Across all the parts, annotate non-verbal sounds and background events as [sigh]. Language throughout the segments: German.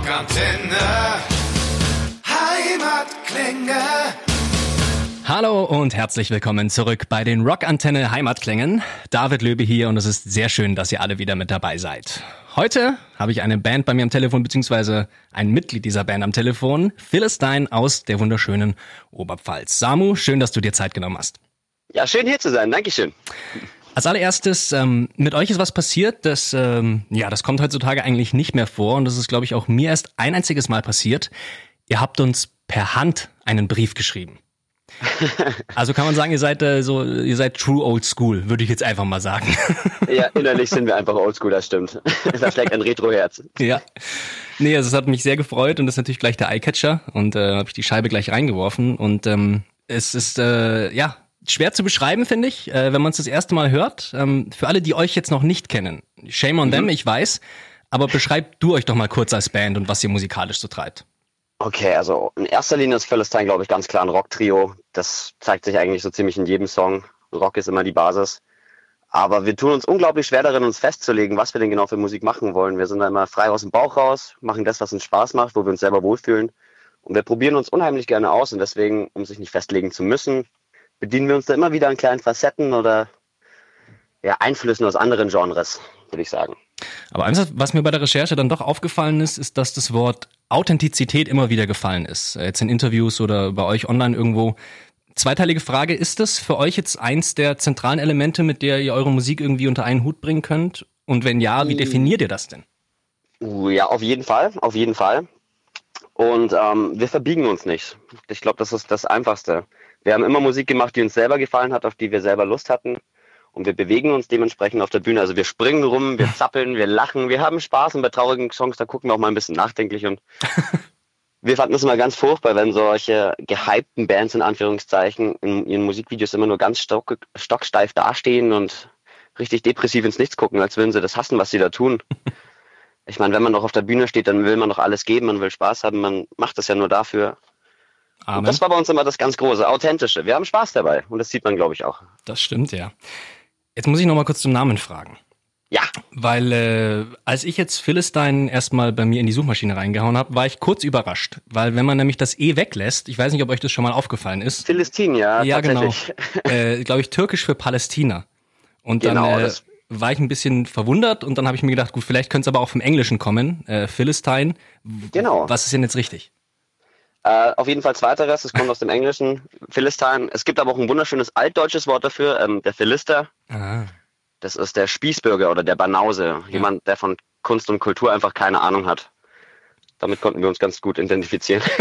Rockantenne. Heimatklänge. Hallo und herzlich willkommen zurück bei den Rockantenne Heimatklängen. David Löbe hier und es ist sehr schön, dass ihr alle wieder mit dabei seid. Heute habe ich eine Band bei mir am Telefon, beziehungsweise ein Mitglied dieser Band am Telefon, Philistine aus der wunderschönen Oberpfalz. Samu, schön, dass du dir Zeit genommen hast. Ja, schön hier zu sein. Dankeschön. Als allererstes, ähm, mit euch ist was passiert, das, ähm, ja, das kommt heutzutage eigentlich nicht mehr vor und das ist, glaube ich, auch mir erst ein einziges Mal passiert. Ihr habt uns per Hand einen Brief geschrieben. [laughs] Also kann man sagen, ihr seid äh, so, ihr seid true old school, würde ich jetzt einfach mal sagen. [laughs] Ja, innerlich sind wir einfach old school, das stimmt. [laughs] Da schlägt ein Retro-Herz. Ja. Nee, also es hat mich sehr gefreut und das ist natürlich gleich der Eyecatcher und äh, habe ich die Scheibe gleich reingeworfen und ähm, es ist äh, ja schwer zu beschreiben, finde ich, äh, wenn man es das erste Mal hört. Ähm, für alle, die euch jetzt noch nicht kennen, shame on them, ich weiß, aber beschreibt du euch doch mal kurz als Band und was ihr musikalisch so treibt. Okay, also in erster Linie ist Philistine, glaube ich, ganz klar ein Rock-Trio. Das zeigt sich eigentlich so ziemlich in jedem Song. Rock ist immer die Basis. Aber wir tun uns unglaublich schwer darin, uns festzulegen, was wir denn genau für Musik machen wollen. Wir sind da immer frei aus dem Bauch raus, machen das, was uns Spaß macht, wo wir uns selber wohlfühlen. Und wir probieren uns unheimlich gerne aus. Und deswegen, um sich nicht festlegen zu müssen, bedienen wir uns da immer wieder an kleinen Facetten oder ja, Einflüssen aus anderen Genres, würde ich sagen. Aber eins, was mir bei der Recherche dann doch aufgefallen ist, ist, dass das Wort Authentizität immer wieder gefallen ist. Äh, Jetzt in Interviews oder bei euch online irgendwo. Zweiteilige Frage, ist das für euch jetzt eins der zentralen Elemente, mit der ihr eure Musik irgendwie unter einen Hut bringen könnt? Und wenn ja, wie definiert ihr das denn? Uh, Ja, auf jeden Fall, auf jeden Fall. Und ähm, wir verbiegen uns nicht. Ich glaube, das ist das Einfachste. Wir haben immer Musik gemacht, die uns selber gefallen hat, auf die wir selber Lust hatten. Und wir bewegen uns dementsprechend auf der Bühne. Also wir springen rum, wir [laughs] zappeln, wir lachen, wir haben Spaß. Und bei traurigen Songs, da gucken wir auch mal ein bisschen nachdenklich. Und [laughs] wir fanden es immer ganz furchtbar, wenn solche gehypten Bands in Anführungszeichen in ihren Musikvideos immer nur ganz stock, stocksteif dastehen und richtig depressiv ins Nichts gucken, als würden sie das hassen, was sie da tun. [laughs] Ich meine, wenn man doch auf der Bühne steht, dann will man doch alles geben, man will Spaß haben, man macht das ja nur dafür. Und Amen. das war bei uns immer das ganz Große, Authentische. Wir haben Spaß dabei und das sieht man, glaube ich, auch. Das stimmt, ja. Jetzt muss ich noch mal kurz zum Namen fragen. Ja, Weil äh, als ich jetzt Philistine erstmal bei mir in die Suchmaschine reingehauen habe, war ich kurz überrascht. Weil wenn man nämlich das E weglässt, ich weiß nicht, ob euch das schon mal aufgefallen ist. Philistin, ja, Ja, genau. [laughs] Äh, Glaube ich, türkisch für Palästina. Und dann Genau, äh, das- war ich ein bisschen verwundert und dann habe ich mir gedacht, gut, vielleicht könnte es aber auch vom Englischen kommen. Äh, Philistine. Genau. Was ist denn jetzt richtig? Äh, auf jeden Fall zweiteres, es kommt aus dem Englischen, Philistine. Es gibt aber auch ein wunderschönes altdeutsches Wort dafür, ähm, der Philister. Ah. Das ist der Spießbürger oder der Banause. Jemand, der von Kunst und Kultur einfach keine Ahnung hat. Damit konnten wir uns ganz gut identifizieren. [laughs]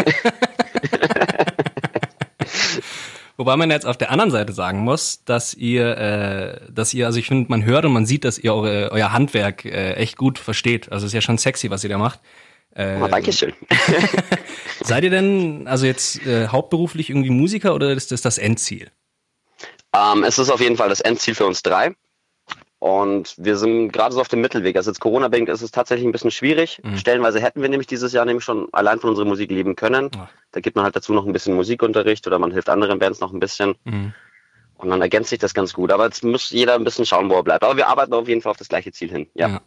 Wobei man jetzt auf der anderen Seite sagen muss, dass ihr, äh, dass ihr, also ich finde, man hört und man sieht, dass ihr eure, euer Handwerk äh, echt gut versteht. Also es ist ja schon sexy, was ihr da macht. Oh, Dankeschön. [laughs] Seid ihr denn also jetzt äh, hauptberuflich irgendwie Musiker oder ist das das Endziel? Ähm, es ist auf jeden Fall das Endziel für uns drei. Und wir sind gerade so auf dem Mittelweg. Also jetzt Corona-bedingt ist es tatsächlich ein bisschen schwierig. Stellenweise hätten wir nämlich dieses Jahr nämlich schon allein von unserer Musik leben können. Ah. Da gibt man halt dazu noch ein bisschen Musikunterricht oder man hilft anderen Bands noch ein bisschen. Und dann ergänzt sich das ganz gut. Aber jetzt muss jeder ein bisschen schauen, wo er bleibt. Aber wir arbeiten auf jeden Fall auf das gleiche Ziel hin. Ja. Ja.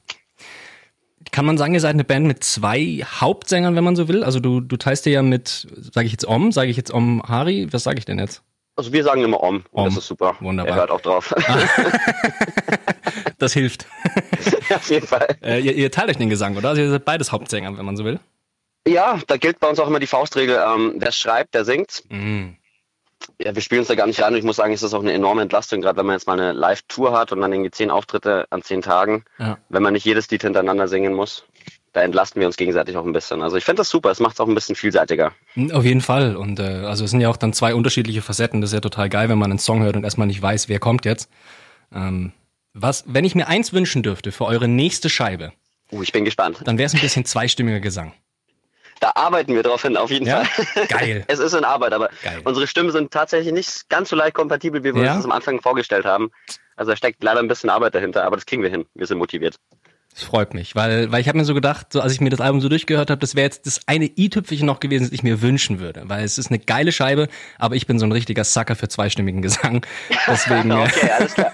Kann man sagen, ihr seid eine Band mit zwei Hauptsängern, wenn man so will? Also du, du teilst dir ja mit, sage ich jetzt Om, sage ich jetzt Om Hari, was sage ich denn jetzt? Also wir sagen immer Om. Om. das ist super. Wunderbar. Er hört auch drauf. [laughs] Das hilft. auf jeden Fall. äh, ihr, ihr teilt euch den Gesang, oder? Also ihr seid beides Hauptsänger, wenn man so will. Ja, da gilt bei uns auch immer die Faustregel, ähm, wer schreibt, der singt. Mhm. Ja, wir spielen uns da gar nicht rein und ich muss sagen, es ist auch eine enorme Entlastung, gerade wenn man jetzt mal eine Live-Tour hat und dann irgendwie zehn Auftritte an zehn Tagen, Ja. wenn man nicht jedes Lied hintereinander singen muss. Da entlasten wir uns gegenseitig auch ein bisschen. Also ich finde das super, es macht es auch ein bisschen vielseitiger. Auf jeden Fall. Und äh, also es sind ja auch dann zwei unterschiedliche Facetten. Das ist ja total geil, wenn man einen Song hört und erstmal nicht weiß, wer kommt jetzt. Ähm, was, wenn ich mir eins wünschen dürfte für eure nächste Scheibe, Uh, ich bin gespannt. dann wäre es ein bisschen zweistimmiger Gesang. Da arbeiten wir drauf hin, auf jeden Ja? Fall. Geil. [laughs] Es ist in Arbeit, aber Geil. unsere Stimmen sind tatsächlich nicht ganz so leicht kompatibel, wie wir Ja? uns das am Anfang vorgestellt haben. Also da steckt leider ein bisschen Arbeit dahinter, aber das kriegen wir hin. Wir sind motiviert. Das freut mich, weil, weil ich habe mir so gedacht, so als ich mir das Album so durchgehört habe, das wäre jetzt das eine i-Tüpfelchen noch gewesen, das ich mir wünschen würde. Weil es ist eine geile Scheibe, aber ich bin so ein richtiger Sucker für zweistimmigen Gesang. [laughs] Deswegen, äh, Okay, alles klar.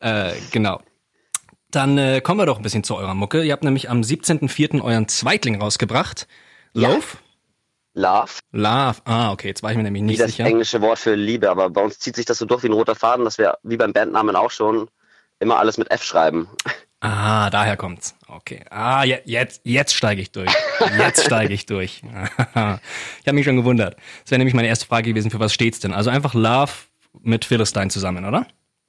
[laughs] äh, genau. Dann äh, kommen wir doch ein bisschen zu eurer Mucke. Ihr habt nämlich am 17.04. euren Zweitling rausgebracht. Ja. Love? Love, Love. Ah, okay, jetzt war ich mir nämlich wie nicht das sicher. englische Wort für Liebe, aber bei uns zieht sich das so durch wie ein roter Faden, dass wir, wie beim Bandnamen auch schon, immer alles mit F schreiben. Ah, daher kommt's. Okay. Ah, je, jetzt, jetzt steige ich durch. Jetzt steige ich durch. [laughs] [laughs] ich habe mich schon gewundert. Das wäre nämlich meine erste Frage gewesen, für was steht's denn? Also einfach Love mit Philistine zusammen, oder?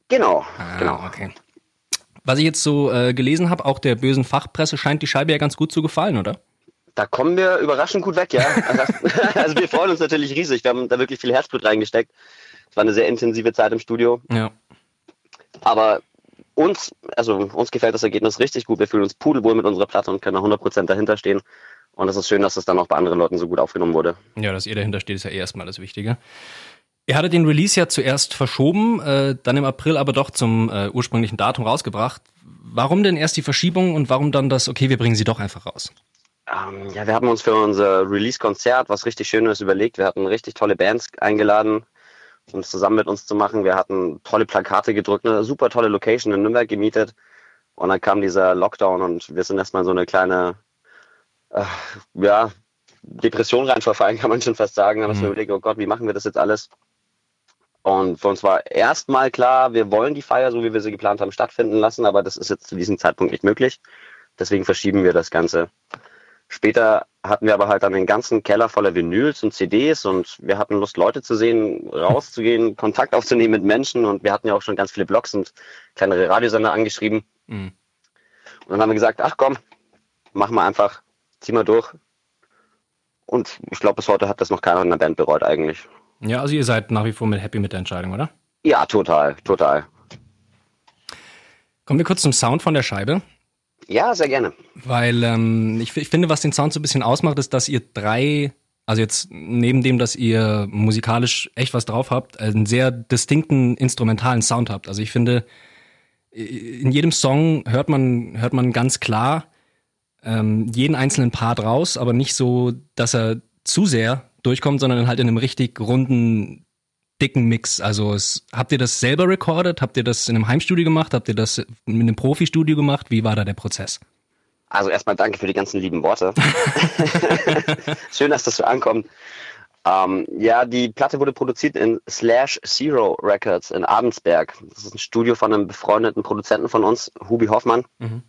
Genau, Ah, genau. okay. Was ich jetzt so äh, gelesen habe, auch der bösen Fachpresse scheint die Scheibe ja ganz gut zu gefallen, oder? Da kommen wir überraschend gut weg, ja. [laughs] Also, [laughs] also wir freuen uns natürlich riesig. Wir haben da wirklich viel Herzblut reingesteckt. Es war eine sehr intensive Zeit im Studio. Ja. Aber uns, also uns gefällt das Ergebnis richtig gut. Wir fühlen uns pudelwohl mit unserer Platte und können da 100% dahinter stehen. Und es ist schön, dass das dann auch bei anderen Leuten so gut aufgenommen wurde. Ja, dass ihr dahinter steht, ist ja eh erstmal das Wichtige. Ihr hattet den Release ja zuerst verschoben, äh, dann im April aber doch zum äh, ursprünglichen Datum rausgebracht. Warum denn erst die Verschiebung und warum dann das, okay, wir bringen sie doch einfach raus? Ähm, ja, wir haben uns für unser Release-Konzert was richtig Schönes überlegt. Wir hatten richtig tolle Bands eingeladen, um es zusammen mit uns zu machen. Wir hatten tolle Plakate gedrückt, eine super tolle Location in Nürnberg gemietet. Und dann kam dieser Lockdown und wir sind erstmal in so eine kleine, äh, ja, Depression rein verfallen, [laughs] kann man schon fast sagen. Haben uns Mhm. überlegt, oh Gott, wie machen wir das jetzt alles? Und für uns war erstmal klar, wir wollen die Feier, so wie wir sie geplant haben, stattfinden lassen, aber das ist jetzt zu diesem Zeitpunkt nicht möglich. Deswegen verschieben wir das Ganze. Später hatten wir aber halt dann den ganzen Keller voller Vinyls und CDs und wir hatten Lust, Leute zu sehen, rauszugehen, [laughs] Kontakt aufzunehmen mit Menschen und wir hatten ja auch schon ganz viele Blogs und kleinere Radiosender angeschrieben. Mhm. Und dann haben wir gesagt, ach komm, machen wir einfach, zieh mal durch. Und ich glaube, bis heute hat das noch keiner in der Band bereut eigentlich. Ja, also ihr seid nach wie vor mit happy mit der Entscheidung, oder? Ja, total, total. Kommen wir kurz zum Sound von der Scheibe. Ja, sehr gerne. Weil ähm, ich, ich finde, was den Sound so ein bisschen ausmacht, ist, dass ihr drei, also jetzt neben dem, dass ihr musikalisch echt was drauf habt, einen sehr distinkten instrumentalen Sound habt. Also ich finde, in jedem Song hört man, hört man ganz klar ähm, jeden einzelnen Part raus, aber nicht so, dass er zu sehr durchkommt, sondern halt in einem richtig runden, dicken Mix. Also es, habt ihr das selber recorded? Habt ihr das in einem Heimstudio gemacht? Habt ihr das in einem Profi-Studio gemacht? Wie war da der Prozess? Also erstmal danke für die ganzen lieben Worte. [laughs] Schön, dass das so ankommt. Ähm, ja, die Platte wurde produziert in Slash Zero Records in Abensberg. Das ist ein Studio von einem befreundeten Produzenten von uns, Hubi Hoffmann. Mhm.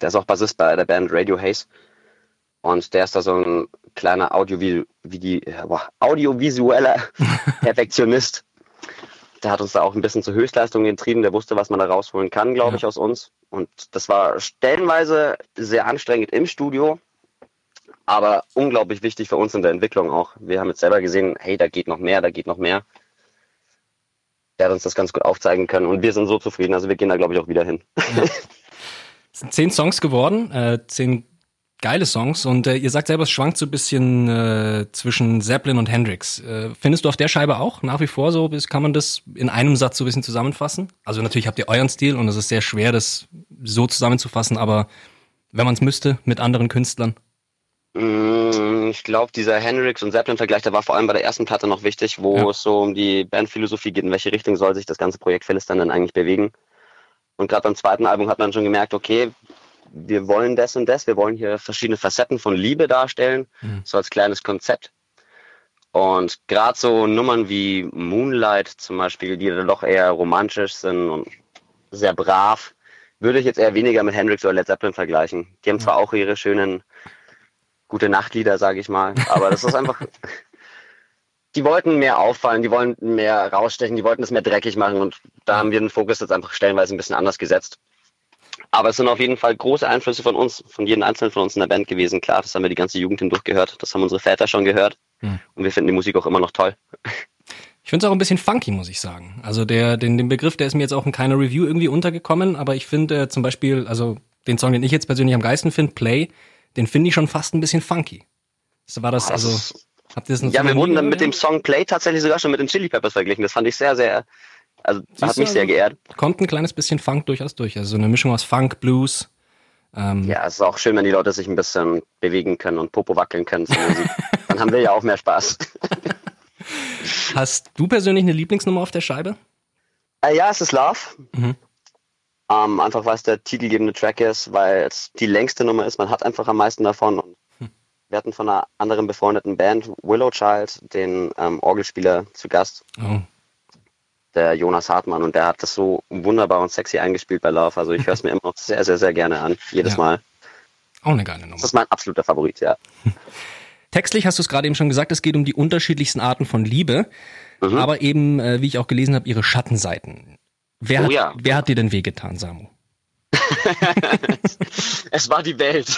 Der ist auch Bassist bei der Band Radio Haze. Und der ist da so ein kleiner äh, audiovisueller [laughs] Perfektionist. Der hat uns da auch ein bisschen zur Höchstleistung getrieben. Der wusste, was man da rausholen kann, glaube Ja. ich, aus uns. Und das war stellenweise sehr anstrengend im Studio, aber unglaublich wichtig für uns in der Entwicklung auch. Wir haben jetzt selber gesehen, hey, da geht noch mehr, da geht noch mehr. Der hat uns das ganz gut aufzeigen können und wir sind so zufrieden. Also wir gehen da, glaube ich, auch wieder hin. [laughs] Es sind zehn Songs geworden, äh, zehn geile Songs und äh, ihr sagt selber, es schwankt so ein bisschen äh, zwischen Zeppelin und Hendrix. Äh, findest du auf der Scheibe auch nach wie vor so, kann man das in einem Satz so ein bisschen zusammenfassen? Also natürlich habt ihr euren Stil und es ist sehr schwer, das so zusammenzufassen, aber wenn man es müsste mit anderen Künstlern. Mm, Ich glaube, dieser Hendrix und Zeppelin-Vergleich, der war vor allem bei der ersten Platte noch wichtig, wo Ja. es so um die Bandphilosophie geht, in welche Richtung soll sich das ganze Projekt Philistine dann eigentlich bewegen. Und gerade beim zweiten Album hat man schon gemerkt, okay, wir wollen das und das, wir wollen hier verschiedene Facetten von Liebe darstellen, Mhm. so als kleines Konzept. Und gerade so Nummern wie Moonlight zum Beispiel, die dann doch eher romantisch sind und sehr brav, würde ich jetzt eher weniger mit Hendrix oder Led Zeppelin vergleichen. Die haben zwar auch ihre schönen gute Nachtlieder, sage ich mal, aber das ist einfach. [laughs] Die wollten mehr auffallen, die wollten mehr rausstechen, die wollten es mehr dreckig machen und da haben wir den Fokus jetzt einfach stellenweise ein bisschen anders gesetzt. Aber es sind auf jeden Fall große Einflüsse von uns, von jedem Einzelnen von uns in der Band gewesen. Klar, das haben wir die ganze Jugend hindurch gehört, das haben unsere Väter schon gehört Hm. und wir finden die Musik auch immer noch toll. Ich finde es auch ein bisschen funky, muss ich sagen. Also der, den, den Begriff, der ist mir jetzt auch in keiner Review irgendwie untergekommen, aber ich finde äh, zum Beispiel, also den Song, den ich jetzt persönlich am geilsten finde, Play, den finde ich schon fast ein bisschen funky. So war das, Das also, habt ihr das ja, wir wurden dann mit dem? Song Play tatsächlich sogar schon mit den Chili Peppers verglichen. Das fand ich sehr, sehr, also Siehst hat mich sehr also- geehrt. Kommt ein kleines bisschen Funk durchaus durch. Also so eine Mischung aus Funk, Blues. Ähm, Ja, es ist auch schön, wenn die Leute sich ein bisschen bewegen können und Popo wackeln können zur Musik. [laughs] Dann haben wir ja auch mehr Spaß. [laughs] Hast du persönlich eine Lieblingsnummer auf der Scheibe? Äh, ja, es ist Love. Mhm. Ähm, einfach weil es der titelgebende Track ist, weil es die längste Nummer ist. Man hat einfach am meisten davon. Und hm. wir hatten von einer anderen befreundeten Band, Willow Child, den ähm, Orgelspieler zu Gast. Oh. Der Jonas Hartmann. Und der hat das so wunderbar und sexy eingespielt bei Love. Also ich höre es mir [laughs] immer noch sehr, sehr, sehr gerne an. Jedes ja. Mal. Auch eine geile Nummer. Das ist mein absoluter Favorit, ja. [laughs] Textlich hast du es gerade eben schon gesagt, es geht um die unterschiedlichsten Arten von Liebe, mhm. aber eben, äh, wie ich auch gelesen habe, ihre Schattenseiten. Wer, oh, hat, ja. wer hat dir denn wehgetan, Samu? [laughs] es war die Welt.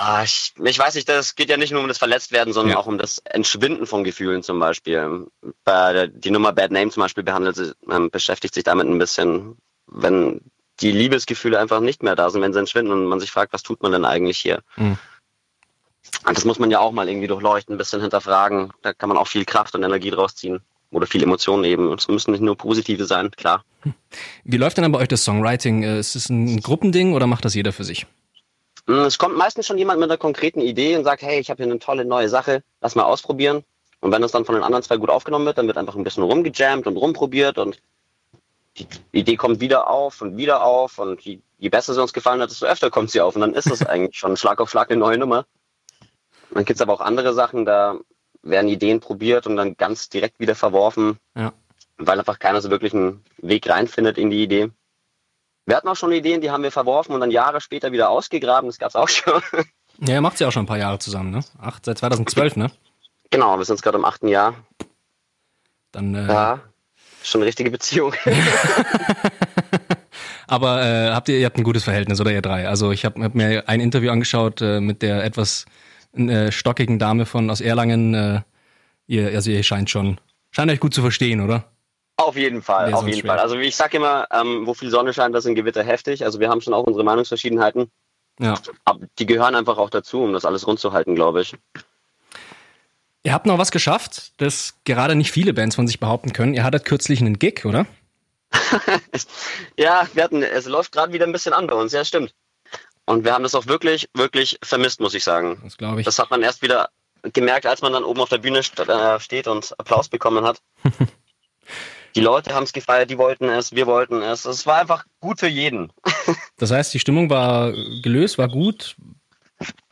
Ah, ich, ich, weiß nicht, das geht ja nicht nur um das Verletztwerden, sondern ja. auch um das Entschwinden von Gefühlen zum Beispiel. Bei die Nummer Bad Name zum Beispiel behandelt, ähm, beschäftigt sich damit ein bisschen, wenn die Liebesgefühle einfach nicht mehr da sind, wenn sie entschwinden und man sich fragt, was tut man denn eigentlich hier? Mhm. Und das muss man ja auch mal irgendwie durchleuchten, ein bisschen hinterfragen. Da kann man auch viel Kraft und Energie draus ziehen. Oder viel Emotionen eben. Es müssen nicht nur positive sein, klar. Wie läuft denn bei euch das Songwriting? Äh, ist es ein Gruppending oder macht das jeder für sich? Hm, es kommt meistens schon jemand mit einer konkreten Idee und sagt, hey, ich habe hier eine tolle neue Sache, lass mal ausprobieren. Und wenn das dann von den anderen zwei gut aufgenommen wird, dann wird einfach ein bisschen rumgejammt und rumprobiert und die Idee kommt wieder auf und wieder auf und je, je besser sie uns gefallen hat, desto öfter kommt sie auf und dann ist es [laughs] eigentlich schon Schlag auf Schlag eine neue Nummer. Dann gibt es aber auch andere Sachen, da werden Ideen probiert und dann ganz direkt wieder verworfen, ja. weil einfach keiner so wirklich einen Weg reinfindet in die Idee. Wir hatten auch schon Ideen, die haben wir verworfen und dann Jahre später wieder ausgegraben, das gab es auch schon. Ja, ihr macht ja auch schon ein paar Jahre zusammen, ne? Acht, seit 2012, ne? Genau, wir sind gerade im achten Jahr. Dann äh, ja, schon eine richtige Beziehung. [laughs] Aber äh, habt ihr, ihr habt ein gutes Verhältnis, oder ihr drei? Also ich habe hab mir ein Interview angeschaut äh, mit der etwas äh, stockigen Dame von aus Erlangen. Äh, ihr, also ihr scheint schon, scheint euch gut zu verstehen, oder? Auf jeden Fall, auf jeden schwer. Fall. Also wie ich sag immer, ähm, wo viel Sonne scheint, das sind Gewitter heftig. Also wir haben schon auch unsere Meinungsverschiedenheiten. Ja. Aber die gehören einfach auch dazu, um das alles rund zu halten, glaube ich. Ihr habt noch was geschafft, das gerade nicht viele Bands von sich behaupten können. Ihr hattet kürzlich einen Gig, oder? [laughs] ja, wir hatten, es läuft gerade wieder ein bisschen an bei uns, ja, stimmt. Und wir haben das auch wirklich, wirklich vermisst, muss ich sagen. Das glaube ich. Das hat man erst wieder gemerkt, als man dann oben auf der Bühne äh, steht und Applaus bekommen hat. [laughs] die Leute haben es gefeiert, die wollten es, wir wollten es. Es war einfach gut für jeden. [laughs] das heißt, die Stimmung war gelöst, war gut.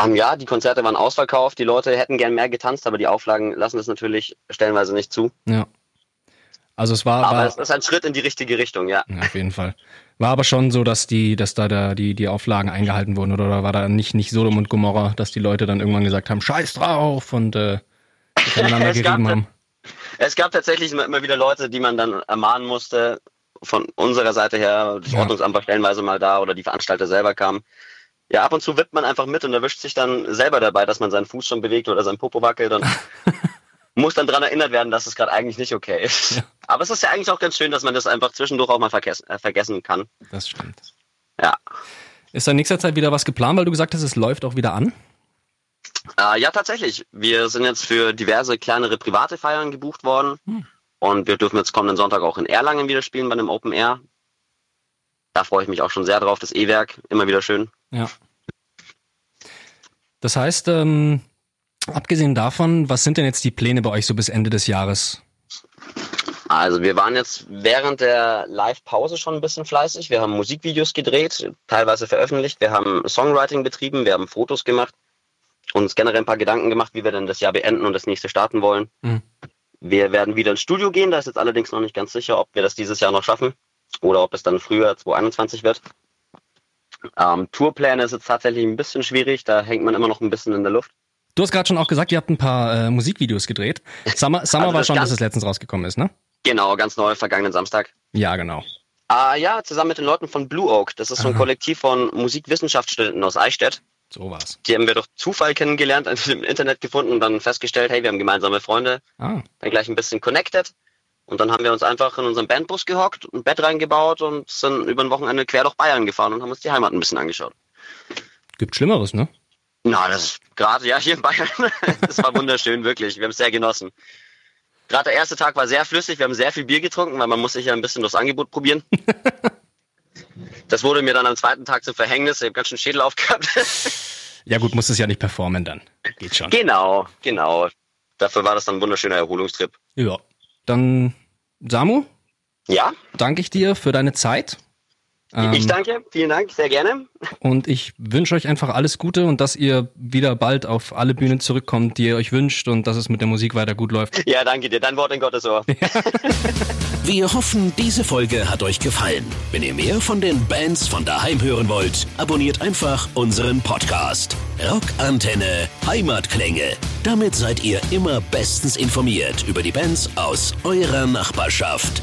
Um, ja, die Konzerte waren ausverkauft, die Leute hätten gern mehr getanzt, aber die Auflagen lassen das natürlich stellenweise nicht zu. Ja. Also es war. Aber war, es ist ein Schritt in die richtige Richtung, ja. ja. Auf jeden Fall. War aber schon so, dass die, dass da, da die, die Auflagen eingehalten wurden oder war da nicht, nicht Sodom und Gomorra, dass die Leute dann irgendwann gesagt haben, scheiß drauf und äh, [laughs] miteinander gerieben haben. Es gab tatsächlich immer wieder Leute, die man dann ermahnen musste, von unserer Seite her, das ja. Ordnungsamt war stellenweise mal da oder die Veranstalter selber kamen ja, ab und zu wippt man einfach mit und erwischt sich dann selber dabei, dass man seinen Fuß schon bewegt oder sein Popo wackelt und [laughs] muss dann daran erinnert werden, dass es gerade eigentlich nicht okay ist. Ja. Aber es ist ja eigentlich auch ganz schön, dass man das einfach zwischendurch auch mal vergessen, äh, vergessen kann. Das stimmt. Ja. Ist da in nächster Zeit wieder was geplant, weil du gesagt hast, es läuft auch wieder an? Äh, ja, tatsächlich. Wir sind jetzt für diverse kleinere private Feiern gebucht worden. Hm. Und wir dürfen jetzt kommenden Sonntag auch in Erlangen wieder spielen bei einem Open Air. Da freue ich mich auch schon sehr drauf. Das E-Werk, immer wieder schön. Ja. Das heißt, ähm, abgesehen davon, was sind denn jetzt die Pläne bei euch so bis Ende des Jahres? Also wir waren jetzt während der Live-Pause schon ein bisschen fleißig. Wir haben Musikvideos gedreht, teilweise veröffentlicht. Wir haben Songwriting betrieben, wir haben Fotos gemacht, uns generell ein paar Gedanken gemacht, wie wir denn das Jahr beenden und das nächste starten wollen. Mhm. Wir werden wieder ins Studio gehen, da ist jetzt allerdings noch nicht ganz sicher, ob wir das dieses Jahr noch schaffen oder ob es dann früher 2021 wird. Ähm, Tourpläne ist jetzt tatsächlich ein bisschen schwierig, da hängt man immer noch ein bisschen in der Luft. Du hast gerade schon auch gesagt, ihr habt ein paar äh, Musikvideos gedreht. Summer, [laughs] Summer also war schon, dass es letztens rausgekommen ist, ne? Genau, ganz neu, vergangenen Samstag. Ja, genau. Ah, ja, zusammen mit den Leuten von Blue Oak. Das ist so ein Aha. Kollektiv von Musikwissenschaftsstudenten aus Eichstätt. So war's. Die haben wir durch Zufall kennengelernt, im Internet gefunden und dann festgestellt, hey, wir haben gemeinsame Freunde. Ah. Dann gleich ein bisschen connected. Und dann haben wir uns einfach in unseren Bandbus gehockt, ein Bett reingebaut und sind über ein Wochenende quer durch Bayern gefahren und haben uns die Heimat ein bisschen angeschaut. Gibt Schlimmeres, ne? Na, das ist gerade, ja, hier in Bayern. [laughs] das war wunderschön, wirklich. Wir haben es sehr genossen. Gerade der erste Tag war sehr flüssig, wir haben sehr viel Bier getrunken, weil man muss sich ja ein bisschen das Angebot probieren. [laughs] das wurde mir dann am zweiten Tag zum Verhängnis, ich habe ganz schön Schädel aufgehabt. [laughs] ja gut, muss es ja nicht performen dann. Geht schon. Genau, genau. Dafür war das dann ein wunderschöner Erholungstrip. Ja, dann Samu, Ja. Danke ich dir für deine Zeit. Ich ähm, danke, vielen Dank, sehr gerne. Und ich wünsche euch einfach alles Gute und dass ihr wieder bald auf alle Bühnen zurückkommt, die ihr euch wünscht und dass es mit der Musik weiter gut läuft. Ja, danke dir. Dein Wort in Gottes Ohr. Ja. [laughs] Wir hoffen, diese Folge hat euch gefallen. Wenn ihr mehr von den Bands von daheim hören wollt, abonniert einfach unseren Podcast. Rockantenne Heimatklänge. Damit seid ihr immer bestens informiert über die Bands aus eurer Nachbarschaft.